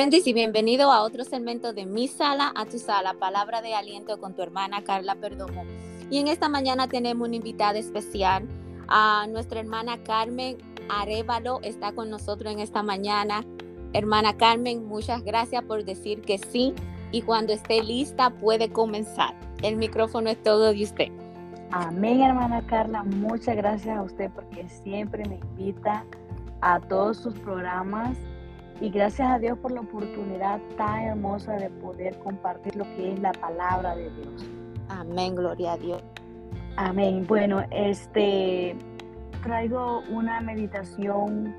Bendice y bienvenido a otro segmento de Mi Sala a tu Sala, palabra de aliento con tu hermana Carla Perdomo. Y en esta mañana tenemos una invitada especial, a nuestra hermana Carmen Arevalo, está con nosotros en esta mañana. Hermana Carmen, muchas gracias por decir que sí y cuando esté lista puede comenzar. El micrófono es todo de usted. Amén, hermana Carla. Muchas gracias a usted porque siempre me invita a todos sus programas y gracias a Dios por la oportunidad tan hermosa de poder compartir lo que es la palabra de Dios. Amén, gloria a Dios. Amén. Bueno, este traigo una meditación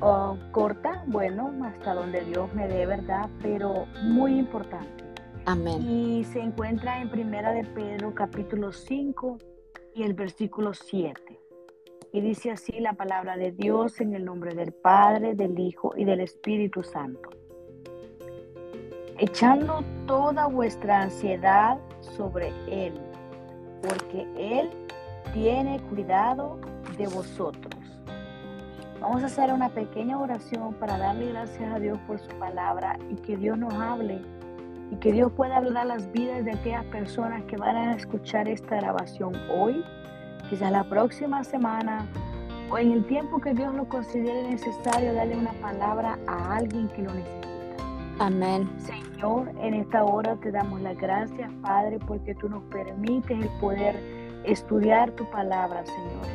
oh, corta, bueno, hasta donde Dios me dé, ¿verdad? Pero muy importante. Amén. Y se encuentra en Primera de Pedro capítulo 5 y el versículo 7. Y dice así la palabra de Dios en el nombre del Padre, del Hijo y del Espíritu Santo. Echando toda vuestra ansiedad sobre Él, porque Él tiene cuidado de vosotros. Vamos a hacer una pequeña oración para darle gracias a Dios por su palabra y que Dios nos hable y que Dios pueda hablar las vidas de aquellas personas que van a escuchar esta grabación hoy quizás la próxima semana o en el tiempo que Dios lo considere necesario darle una palabra a alguien que lo necesita. Amén. Señor, en esta hora te damos las gracias, Padre, porque tú nos permites el poder estudiar tu palabra, Señor.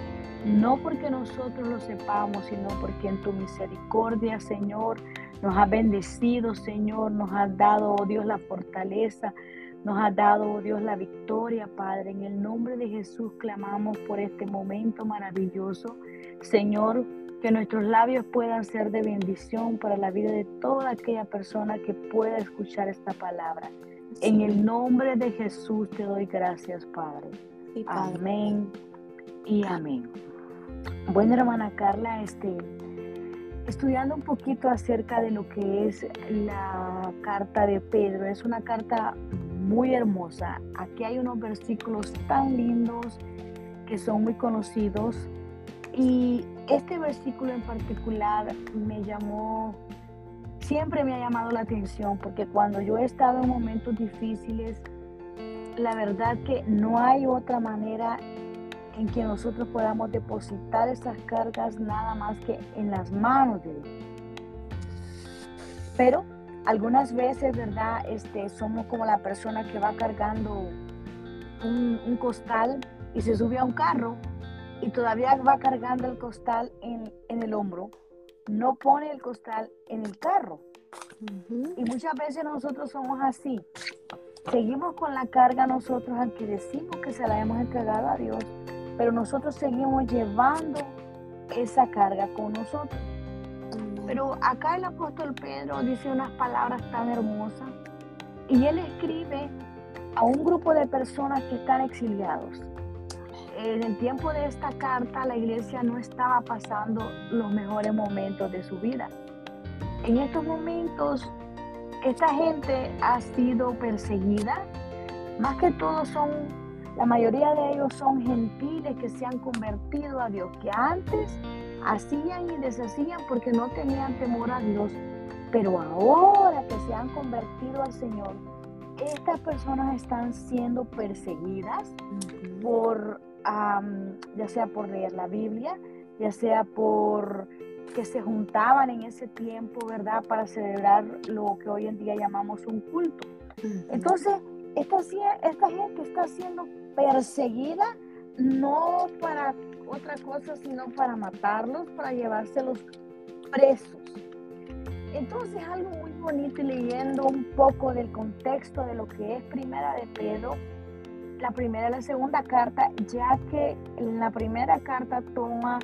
No porque nosotros lo sepamos, sino porque en tu misericordia, Señor, nos ha bendecido, Señor, nos ha dado, oh Dios, la fortaleza nos ha dado, oh Dios, la victoria, Padre. En el nombre de Jesús clamamos por este momento maravilloso. Señor, que nuestros labios puedan ser de bendición para la vida de toda aquella persona que pueda escuchar esta palabra. En el nombre de Jesús te doy gracias, Padre. Amén y amén. Bueno, hermana Carla, este, estudiando un poquito acerca de lo que es la carta de Pedro, es una carta muy hermosa. Aquí hay unos versículos tan lindos que son muy conocidos y este versículo en particular me llamó, siempre me ha llamado la atención porque cuando yo he estado en momentos difíciles, la verdad que no hay otra manera en que nosotros podamos depositar esas cargas nada más que en las manos de Dios. Pero algunas veces, ¿verdad? Este, somos como la persona que va cargando un, costal y se sube a un carro y todavía va cargando el costal en, el hombro, no pone el costal en el carro. Y muchas veces nosotros somos así. Seguimos con la carga nosotros, aunque decimos que se la hemos entregado a Dios, pero nosotros seguimos llevando esa carga con nosotros. Pero acá el apóstol Pedro dice unas palabras tan hermosas y él escribe a un grupo de personas que están exiliados. En el tiempo de esta carta la iglesia no estaba pasando los mejores momentos de su vida. En estos momentos esta gente ha sido perseguida, más que todo son, la mayoría de ellos son gentiles que se han convertido a Dios, que antes hacían y deshacían porque no tenían temor a Dios. Pero ahora que se han convertido al Señor, estas personas están siendo perseguidas por, ya sea por leer la Biblia, ya sea por que se juntaban en ese tiempo, ¿verdad? Para celebrar lo que hoy en día llamamos un culto. Entonces, esta, esta gente está siendo perseguida no para otra cosa, sino para matarlos, para llevárselos presos. Entonces, algo muy bonito y leyendo un poco del contexto de lo que es Primera de Pedro, la primera y la segunda carta, ya que en la primera carta toma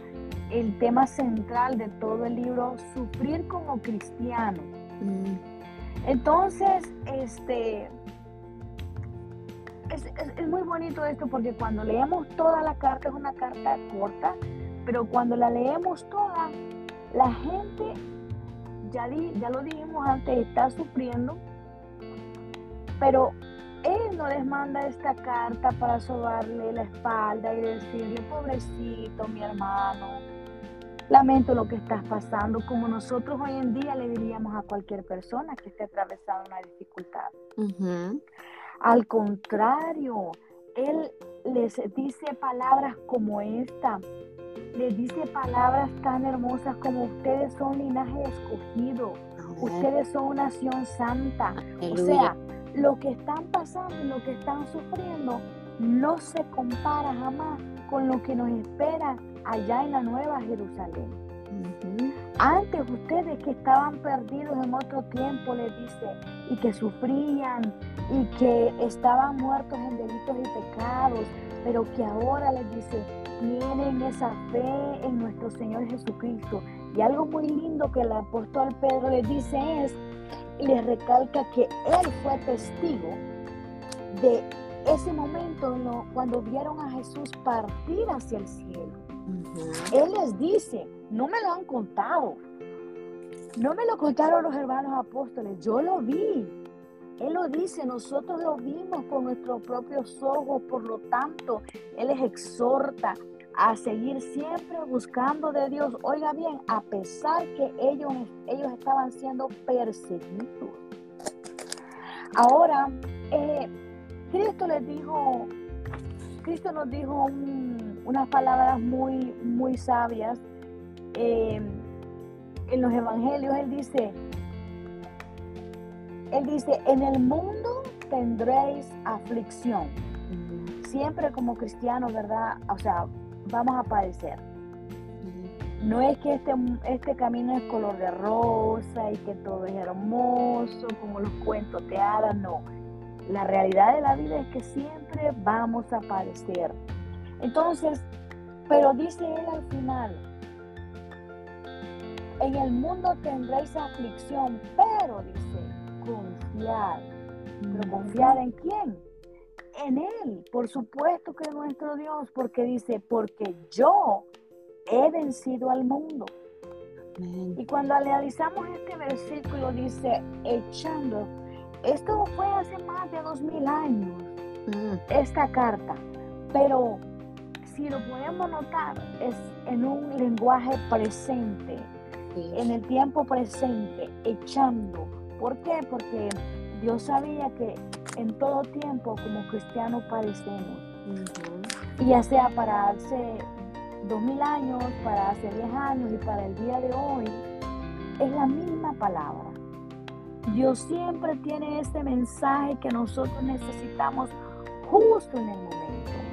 el tema central de todo el libro, sufrir como cristiano. Mm. Entonces, este, es, muy bonito esto porque cuando leemos toda la carta es una carta corta, pero cuando la leemos toda, la gente, ya, ya lo dijimos antes, está sufriendo, pero él no les manda esta carta para sobarle la espalda y decirle, pobrecito, mi hermano, lamento lo que estás pasando, como nosotros hoy en día le diríamos a cualquier persona que esté atravesando una dificultad. Al contrario, Él les dice palabras como esta, les dice palabras tan hermosas como ustedes son linaje escogido, ustedes son nación santa. O sea, lo que están pasando y lo que están sufriendo no se compara jamás con lo que nos espera allá en la Nueva Jerusalén. Antes ustedes que estaban perdidos en otro tiempo, les dice, y que sufrían y que estaban muertos en delitos y pecados, pero que ahora les dice, tienen esa fe en nuestro Señor Jesucristo. Y algo muy lindo que el apóstol Pedro les dice es, les recalca que él fue testigo de ese momento cuando vieron a Jesús partir hacia el cielo. Él les dice, no me lo han contado, no me lo contaron los hermanos apóstoles, yo lo vi. Él lo dice, nosotros lo vimos con nuestros propios ojos, por lo tanto, Él les exhorta a seguir siempre buscando de Dios. Oiga bien, a pesar que ellos, ellos estaban siendo perseguidos. Ahora, eh, Cristo les dijo, Cristo nos dijo unas palabras muy, muy sabias. Eh, en los evangelios Él dice, Él dice, en el mundo tendréis aflicción. Siempre como cristianos, ¿verdad? O sea, vamos a padecer. No es que este, este camino es color de rosa y que todo es hermoso, como los cuentos te hagan, no la realidad de la vida es que siempre vamos a padecer. Entonces, pero dice él al final, en el mundo tendréis aflicción, pero dice, confiar. ¿Pero confiar en quién? En Él, por supuesto que nuestro Dios, porque dice, porque yo he vencido al mundo. Y cuando analizamos este versículo, dice, echando esto fue hace más de dos mil años, mm. esta carta, pero si lo podemos notar, es en un lenguaje presente, en el tiempo presente, echando. ¿Por qué? Porque Dios sabía que en todo tiempo como cristianos padecemos. Y ya sea para hace dos mil años, para hace diez años y para el día de hoy, es la misma palabra. Dios siempre tiene este mensaje que nosotros necesitamos justo en el momento.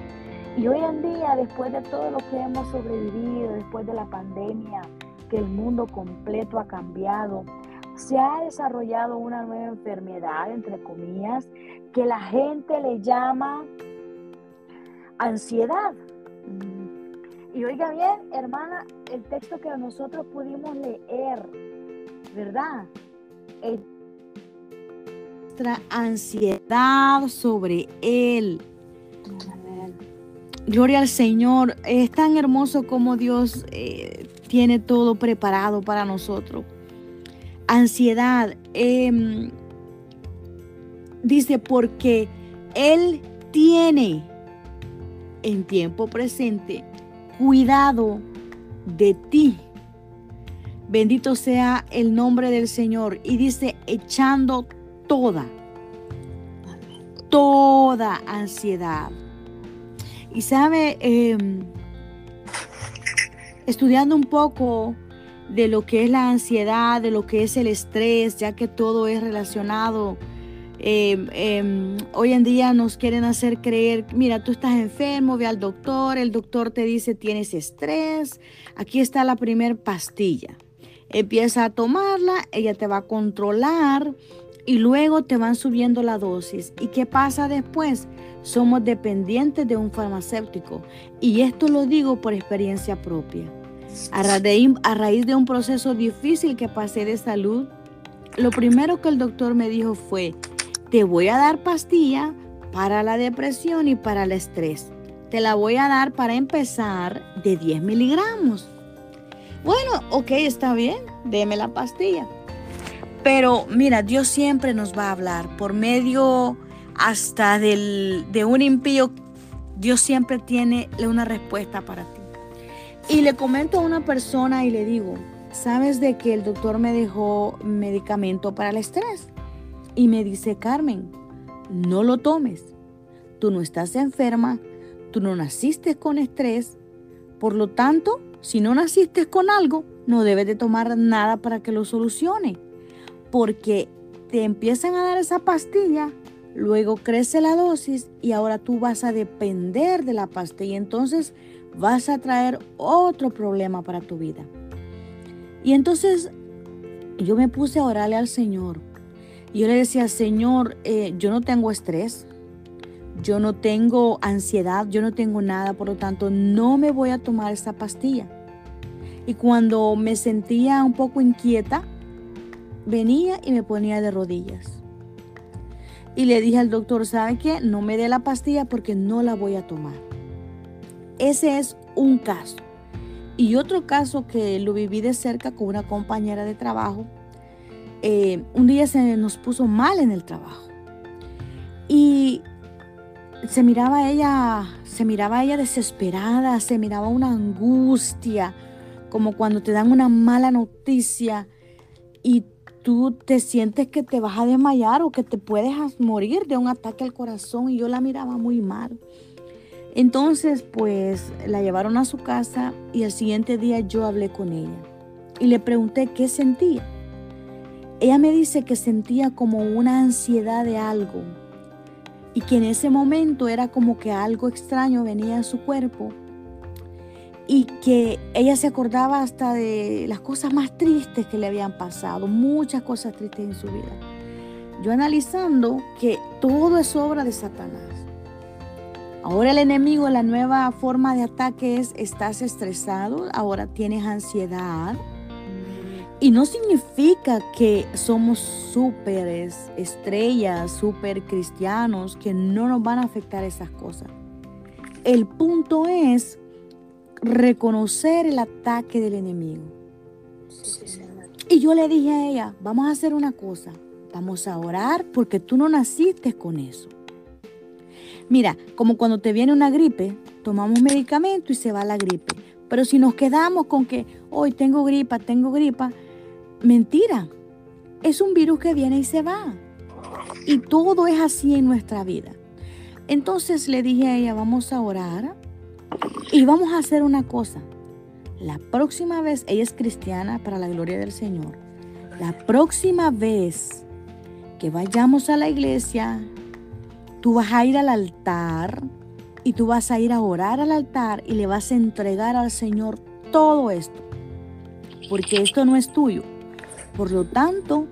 Y hoy en día, después de todo lo que hemos sobrevivido, después de la pandemia, que el mundo completo ha cambiado, se ha desarrollado una nueva enfermedad, entre comillas, que la gente le llama ansiedad. Y oiga bien, hermana, el texto que nosotros pudimos leer, ¿verdad? ansiedad sobre Él. Gloria al Señor. Es tan hermoso como Dios eh, tiene todo preparado para nosotros. Ansiedad. Em, dice, porque Él tiene en tiempo presente cuidado de ti. Bendito sea el nombre del Señor. Y dice, echando toda, toda ansiedad. Y sabe, em, estudiando un poco de lo que es la ansiedad, de lo que es el estrés, ya que todo es relacionado. Em, em, hoy en día nos quieren hacer creer, mira, tú estás enfermo, ve al doctor, el doctor te dice tienes estrés, aquí está la primer pastilla. Empieza a tomarla, ella te va a controlar, y luego te van subiendo la dosis. ¿Y qué pasa después? Somos dependientes de un farmacéutico. Y esto lo digo por experiencia propia. A, raíz de un proceso difícil que pasé de salud, lo primero que el doctor me dijo fue, te voy a dar pastilla para la depresión y para el estrés. Te la voy a dar para empezar de 10 miligramos. Bueno, ok, está bien, deme la pastilla. Pero mira, Dios siempre nos va a hablar por medio hasta del, de un impío. Dios siempre tiene una respuesta para ti. Y le comento a una persona y le digo, ¿sabes de que el doctor me dejó medicamento para el estrés? Y me dice, Carmen, no lo tomes. Tú no estás enferma, tú no naciste con estrés, por lo tanto, si no naciste con algo, no debes de tomar nada para que lo solucione, porque te empiezan a dar esa pastilla, luego crece la dosis y ahora tú vas a depender de la pastilla, entonces vas a traer otro problema para tu vida. Y entonces yo me puse a orarle al Señor. Yo le decía, Señor, eh, yo no tengo estrés, yo no tengo ansiedad, yo no tengo nada, por lo tanto no me voy a tomar esta pastilla. Y cuando me sentía un poco inquieta, venía y me ponía de rodillas. Y le dije al doctor, ¿sabe qué? No me dé la pastilla porque no la voy a tomar. Ese es un caso. Y otro caso que lo viví de cerca con una compañera de trabajo, eh, un día se nos puso mal en el trabajo. Y se miraba ella, se miraba ella desesperada, se miraba una angustia, como cuando te dan una mala noticia y tú te sientes que te vas a desmayar o que te puedes morir de un ataque al corazón y yo la miraba muy mal. Entonces, pues la llevaron a su casa y el siguiente día yo hablé con ella y le pregunté qué sentía. Ella me dice que sentía como una ansiedad de algo, y que en ese momento era como que algo extraño venía en su cuerpo y que ella se acordaba hasta de las cosas más tristes que le habían pasado, muchas cosas tristes en su vida. Yo analizando que todo es obra de Satanás. Ahora el enemigo, la nueva forma de ataque es, estás estresado, ahora tienes ansiedad, y no significa que somos súper estrellas, súper cristianos, que no nos van a afectar esas cosas. El punto es reconocer el ataque del enemigo. Y yo le dije a ella, vamos a hacer una cosa, vamos a orar porque tú no naciste con eso. Mira, como cuando te viene una gripe, tomamos medicamento y se va la gripe. Pero si nos quedamos con que hoy tengo gripa, tengo gripa, Mentira. Es un virus que viene y se va. Y todo es así en nuestra vida. Entonces le dije a ella, vamos a orar y vamos a hacer una cosa. La próxima vez, ella es cristiana para la gloria del Señor. La próxima vez que vayamos a la iglesia, tú vas a ir al altar y tú vas a ir a orar al altar y le vas a entregar al Señor todo esto. Porque esto no es tuyo, por lo tanto,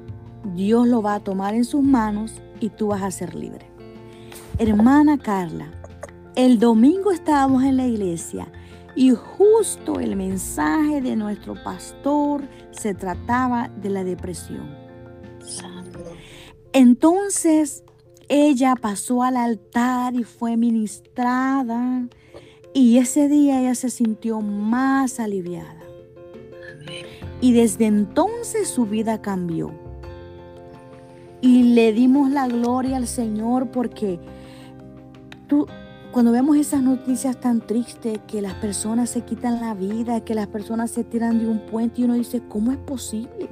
Dios lo va a tomar en sus manos y tú vas a ser libre. Hermana Carla, el domingo estábamos en la iglesia y justo el mensaje de nuestro pastor se trataba de la depresión. Entonces ella pasó al altar y fue ministrada y ese día ella se sintió más aliviada. Y desde entonces su vida cambió. Y le dimos la gloria al Señor porque tú, cuando vemos esas noticias tan tristes, que las personas se quitan la vida, que las personas se tiran de un puente y uno dice, ¿cómo es posible?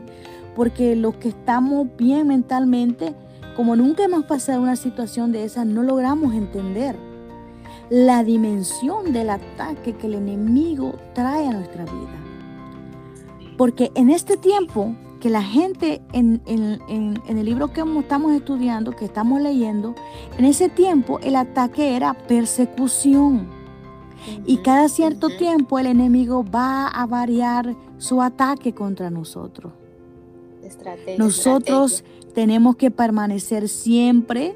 Porque los que estamos bien mentalmente, como nunca hemos pasado una situación de esa, no logramos entender la dimensión del ataque que el enemigo trae a nuestra vida. Porque en este tiempo que la gente en, el libro que estamos estudiando, que estamos leyendo, en ese tiempo el ataque era persecución. Y cada cierto tiempo el enemigo va a variar su ataque contra nosotros. nosotros tenemos que permanecer siempre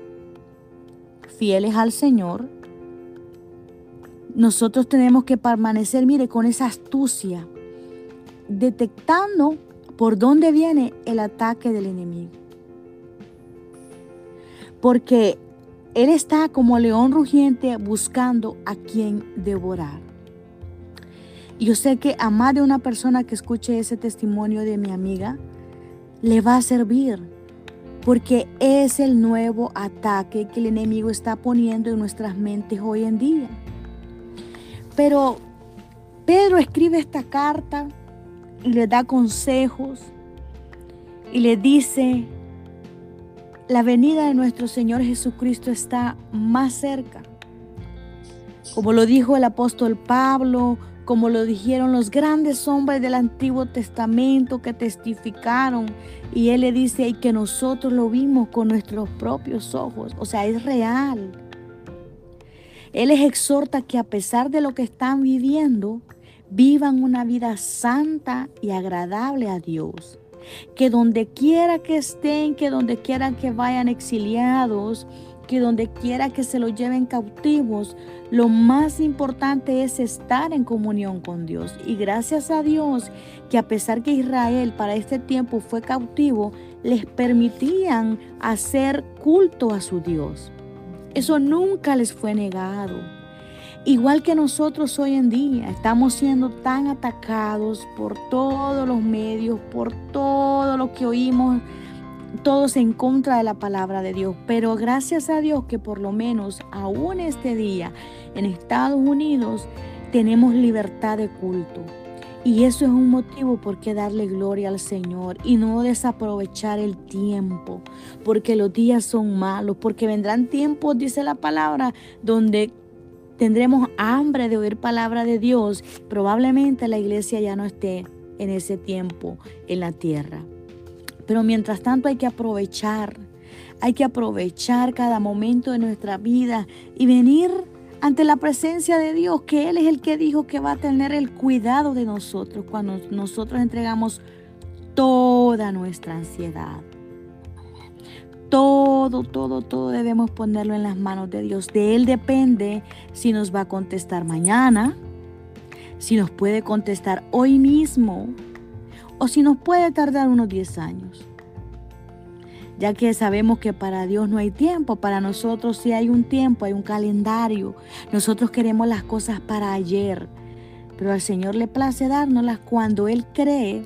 fieles al Señor. Nosotros tenemos que permanecer, mire, con esa astucia detectando por dónde viene el ataque del enemigo. Porque Él está como león rugiente buscando a quien devorar. Yo sé que a más de una persona que escuche ese testimonio de mi amiga, le va a servir. Porque es el nuevo ataque que el enemigo está poniendo en nuestras mentes hoy en día. Pero Pedro escribe esta carta y le da consejos y le dice, la venida de nuestro Señor Jesucristo está más cerca. Como lo dijo el apóstol Pablo, como lo dijeron los grandes hombres del Antiguo Testamento que testificaron. Y él le dice y que nosotros lo vimos con nuestros propios ojos. O sea, es real. Él les exhorta que a pesar de lo que están viviendo, vivan una vida santa y agradable a Dios. Que donde quiera que estén, que donde quiera que vayan exiliados, que donde quiera que se los lleven cautivos, lo más importante es estar en comunión con Dios. Y gracias a Dios que a pesar que Israel para este tiempo fue cautivo, les permitían hacer culto a su Dios. Eso nunca les fue negado. Igual que nosotros hoy en día estamos siendo tan atacados por todos los medios, por todo lo que oímos, todos en contra de la palabra de Dios. Pero gracias a Dios que por lo menos aún este día en Estados Unidos tenemos libertad de culto. Y eso es un motivo por qué darle gloria al Señor y no desaprovechar el tiempo, porque los días son malos, porque vendrán tiempos, dice la palabra, donde tendremos hambre de oír palabra de Dios, probablemente la iglesia ya no esté en ese tiempo en la tierra. Pero mientras tanto hay que aprovechar, hay que aprovechar cada momento de nuestra vida y venir ante la presencia de Dios, que Él es el que dijo que va a tener el cuidado de nosotros cuando nosotros entregamos toda nuestra ansiedad. Todo, todo, todo debemos ponerlo en las manos de Dios. De Él depende si nos va a contestar mañana, si nos puede contestar hoy mismo o si nos puede tardar unos 10 años. Ya que sabemos que para Dios no hay tiempo, para nosotros sí hay un tiempo, hay un calendario. Nosotros queremos las cosas para ayer, pero al Señor le place dárnoslas cuando Él cree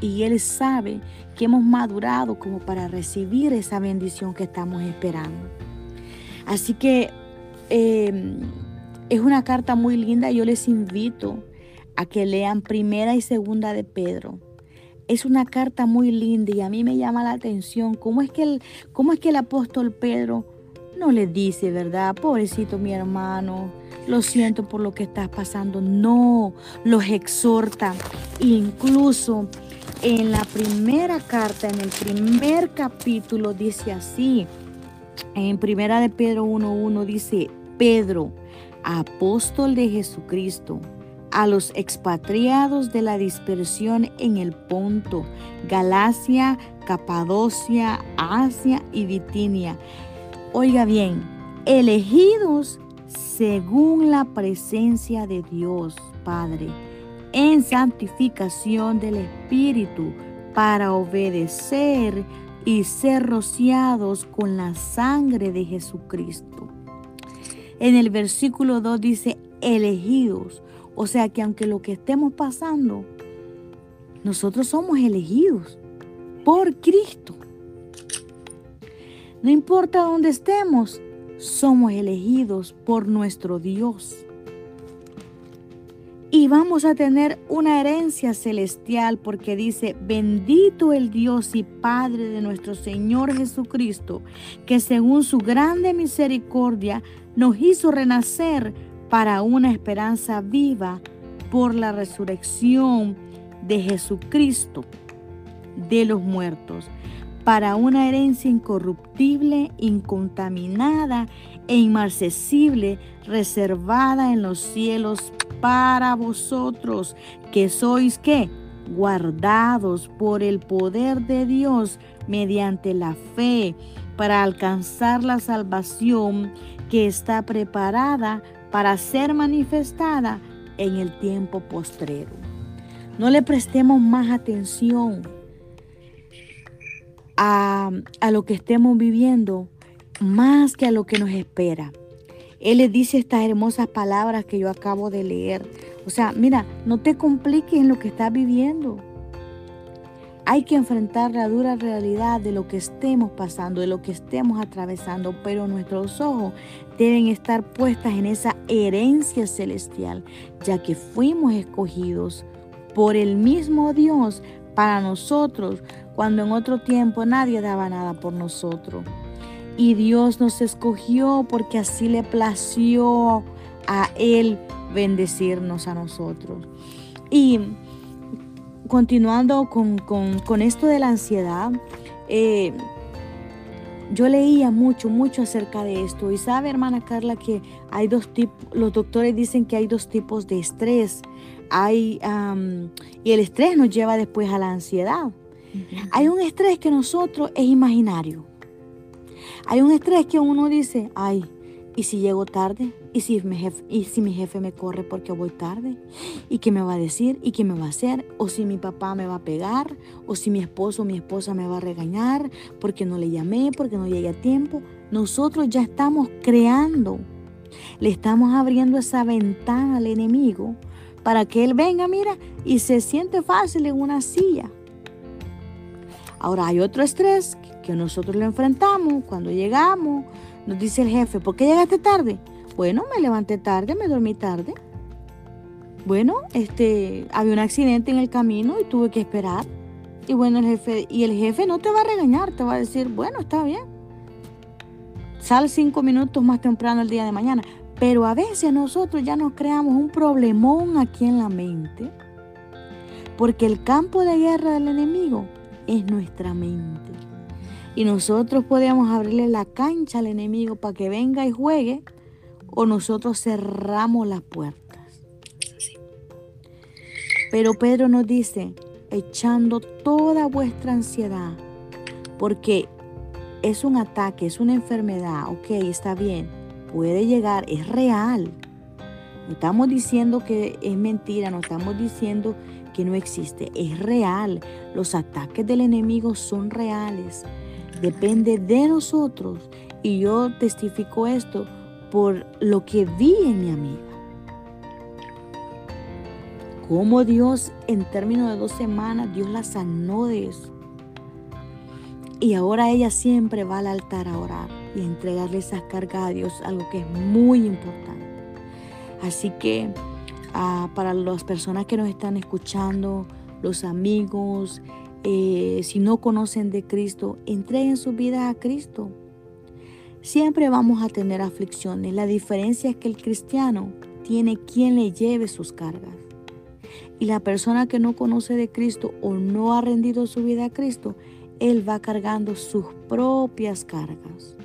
y Él sabe que hemos madurado como para recibir esa bendición que estamos esperando. Así que em, es una carta muy linda. Yo les invito a que lean primera y segunda de Pedro. Es una carta muy linda y a mí me llama la atención cómo es que el, cómo es que el apóstol Pedro no le dice, ¿verdad? Pobrecito mi hermano, lo siento por lo que estás pasando. No, los exhorta. Incluso en la primera carta, en el primer capítulo, dice así. En primera de Pedro 1.1 dice, Pedro, apóstol de Jesucristo, a los expatriados de la dispersión en el Ponto, Galacia, Capadocia, Asia y Bitinia. Oiga bien, elegidos según la presencia de Dios Padre en santificación del Espíritu para obedecer y ser rociados con la sangre de Jesucristo. En el versículo 2 dice, elegidos. O sea que aunque lo que estemos pasando, nosotros somos elegidos por Cristo. No importa dónde estemos, somos elegidos por nuestro Dios y vamos a tener una herencia celestial porque dice, bendito el Dios y Padre de nuestro Señor Jesucristo, que según su grande misericordia nos hizo renacer para una esperanza viva por la resurrección de Jesucristo de los muertos, para una herencia incorruptible, incontaminada e inmarcesible, reservada en los cielos para vosotros, que sois que guardados por el poder de Dios mediante la fe para alcanzar la salvación que está preparada para ser manifestada en el tiempo postrero. No le prestemos más atención a, a lo que estemos viviendo más que a lo que nos espera. Él le dice estas hermosas palabras que yo acabo de leer. O sea, mira, no te compliques en lo que estás viviendo. Hay que enfrentar la dura realidad de lo que estemos pasando, de lo que estemos atravesando, pero nuestros ojos deben estar puestas en esa herencia celestial, ya que fuimos escogidos por el mismo Dios para nosotros, cuando en otro tiempo nadie daba nada por nosotros. Y Dios nos escogió porque así le plació a Él bendecirnos a nosotros. Y continuando con, esto de la ansiedad, eh, yo leía mucho, mucho acerca de esto. Y sabe, hermana Carla, que hay dos tipos, los doctores dicen que hay dos tipos de estrés. Hay, y el estrés nos lleva después a la ansiedad. Hay un estrés que nosotros es imaginario. Hay un estrés que uno dice, ay, ¿y si llego tarde? ¿Y si, mi jefe, ¿Y si mi jefe me corre porque voy tarde? ¿Y qué me va a decir? ¿Y qué me va a hacer? ¿O si mi papá me va a pegar? ¿O si mi esposo o mi esposa me va a regañar porque no le llamé, porque no llegué a tiempo? Nosotros ya estamos creando, le estamos abriendo esa ventana al enemigo para que él venga, mira, y se siente fácil en una silla. Ahora hay otro estrés que nosotros lo enfrentamos cuando llegamos. Nos dice el jefe, ¿por qué llegaste tarde? Bueno, me levanté tarde, me dormí tarde. Bueno, este, había un accidente en el camino y tuve que esperar. Y bueno, el jefe, y el jefe no te va a regañar, te va a decir, bueno, está bien. Sal cinco minutos más temprano el día de mañana. Pero a veces nosotros ya nos creamos un problemón aquí en la mente. Porque el campo de guerra del enemigo es nuestra mente. Y nosotros podemos abrirle la cancha al enemigo para que venga y juegue o nosotros cerramos las puertas. Pero Pedro nos dice, echando toda vuestra ansiedad, porque es un ataque, es una enfermedad, ok, está bien, puede llegar, es real. No estamos diciendo que es mentira, no estamos diciendo que no existe, es real. Los ataques del enemigo son reales. Depende de nosotros. Y yo testifico esto por lo que vi en mi amiga. Cómo Dios en términos de dos semanas, Dios la sanó de eso. Y ahora ella siempre va al altar a orar y a entregarle esas cargas a Dios, algo que es muy importante. Así que para las personas que nos están escuchando, los amigos, eh, si no conocen de Cristo, entreguen su vida a Cristo. Siempre vamos a tener aflicciones. La diferencia es que el cristiano tiene quien le lleve sus cargas. Y la persona que no conoce de Cristo o no ha rendido su vida a Cristo, él va cargando sus propias cargas.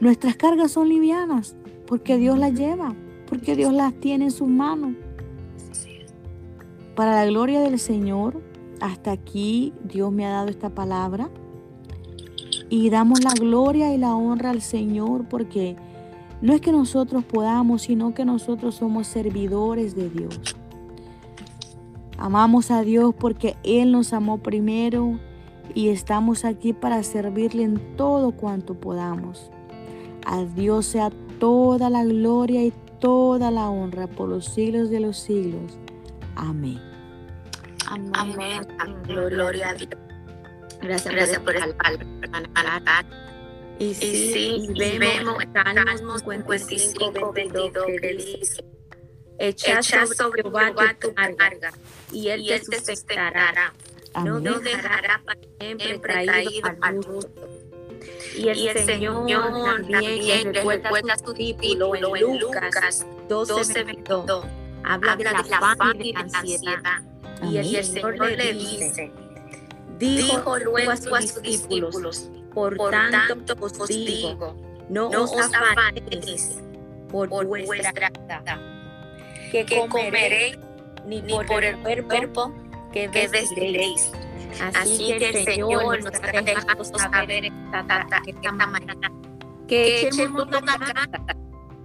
Nuestras cargas son livianas porque Dios las lleva, porque Dios las tiene en sus manos. Para la gloria del Señor, hasta aquí Dios me ha dado esta palabra y damos la gloria y la honra al Señor porque no es que nosotros podamos, sino que nosotros somos servidores de Dios. Amamos a Dios porque Él nos amó primero y estamos aquí para servirle en todo cuanto podamos. A Dios sea toda la gloria y toda la honra por los siglos de los siglos. Amén. Amén. Gloria a Dios. Gracias, Gracias por, el palabra, Y sí, y sí y vemos, Salmos 55, 22, que dice, echa sobre Jehová tu carga, y él te sustentará. No dejará para siempre traído al mundo. Y el, y el Señor, Señor también le recuerda a su discípulo en Lucas 12, 22. Habla de la fama y la ansiedad. Y el Señor le dice, Dijo, luego a sus discípulos, por, tanto os digo, no, os afanéis por, vuestra vida, que, comeréis, ni, por, el cuerpo que vestiréis. Así, que el Señor nos ha dejado saber esta, mañana que echemos la carga,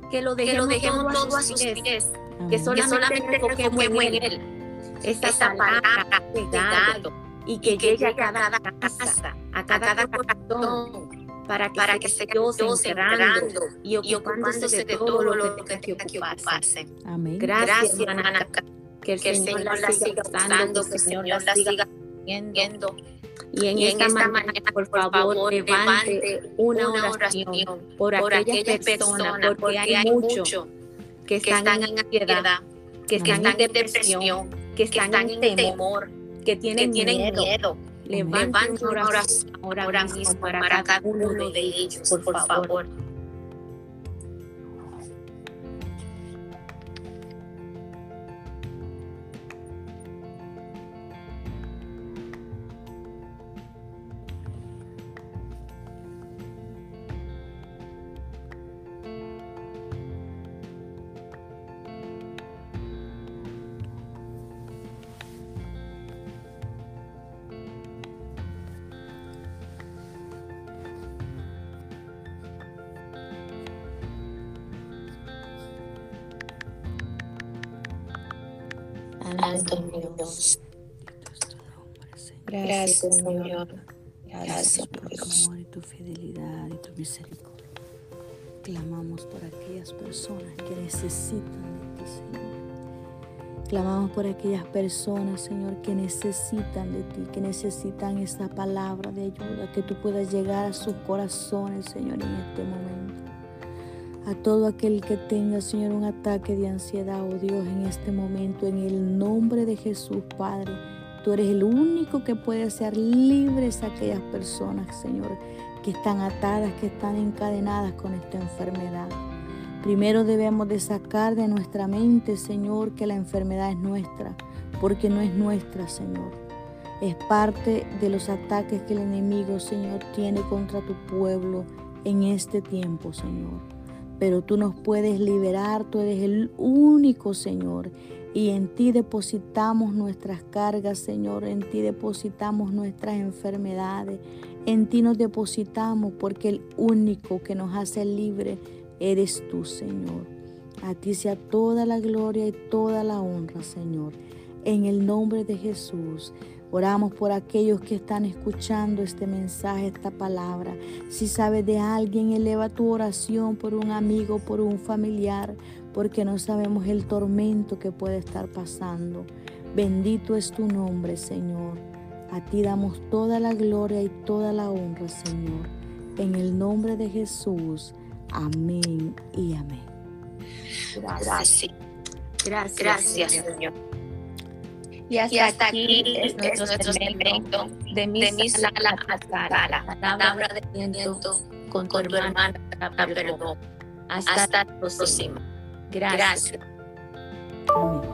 que lo dejemos, todo a sus pies, que solamente enfoquemos en Él. Esa palabra, pegado y que, llegue a cada casa, a cada, corazón, para que, para que se Dios encerrando y ocupándose de todo lo que tenga que ocuparse. Amén. Gracias, hermana. Que el, Señor, la siga usando, que el Señor la siga viendo Y en, esta, mañana, por favor, levante una oración por, aquellas personas, porque, hay muchos que están en ansiedad, que están en depresión, que están en temor, que tienen miedo. Levante una oración ahora mismo para cada uno de ellos, por favor. Gracias, Señor. Gracias por tu amor y tu fidelidad y tu misericordia. Clamamos por aquellas personas que necesitan de ti, Señor. Clamamos por aquellas personas, Señor, que necesitan de ti, que necesitan esta palabra de ayuda, que tú puedas llegar a sus corazones, Señor, en este momento a todo aquel que tenga, Señor, un ataque de ansiedad, oh Dios, en este momento, en el nombre de Jesús, Padre. Tú eres el único que puede hacer libres a aquellas personas, Señor, que están atadas, que están encadenadas con esta enfermedad. Primero debemos de sacar de nuestra mente, Señor, que la enfermedad es nuestra, porque no es nuestra, Señor. Es parte de los ataques que el enemigo, Señor, tiene contra tu pueblo en este tiempo, Señor pero tú nos puedes liberar, tú eres el único Señor. Y en ti depositamos nuestras cargas, Señor, en ti depositamos nuestras enfermedades, en ti nos depositamos porque el único que nos hace libre eres tú, Señor. A ti sea toda la gloria y toda la honra, Señor. En el nombre de Jesús. Oramos por aquellos que están escuchando este mensaje, esta palabra. Si sabes de alguien, eleva tu oración por un amigo, por un familiar, porque no sabemos el tormento que puede estar pasando. Bendito es tu nombre, Señor. A ti damos toda la gloria y toda la honra, Señor. En el nombre de Jesús. Amén y amén. Gracias. Gracias, Gracias Señor. Y hasta, hasta aquí, es nuestro, nuestro de mi, de mi a tu palabra de con, tu hermana, perdón. Hasta, hasta próxima. Gracias. Gracias.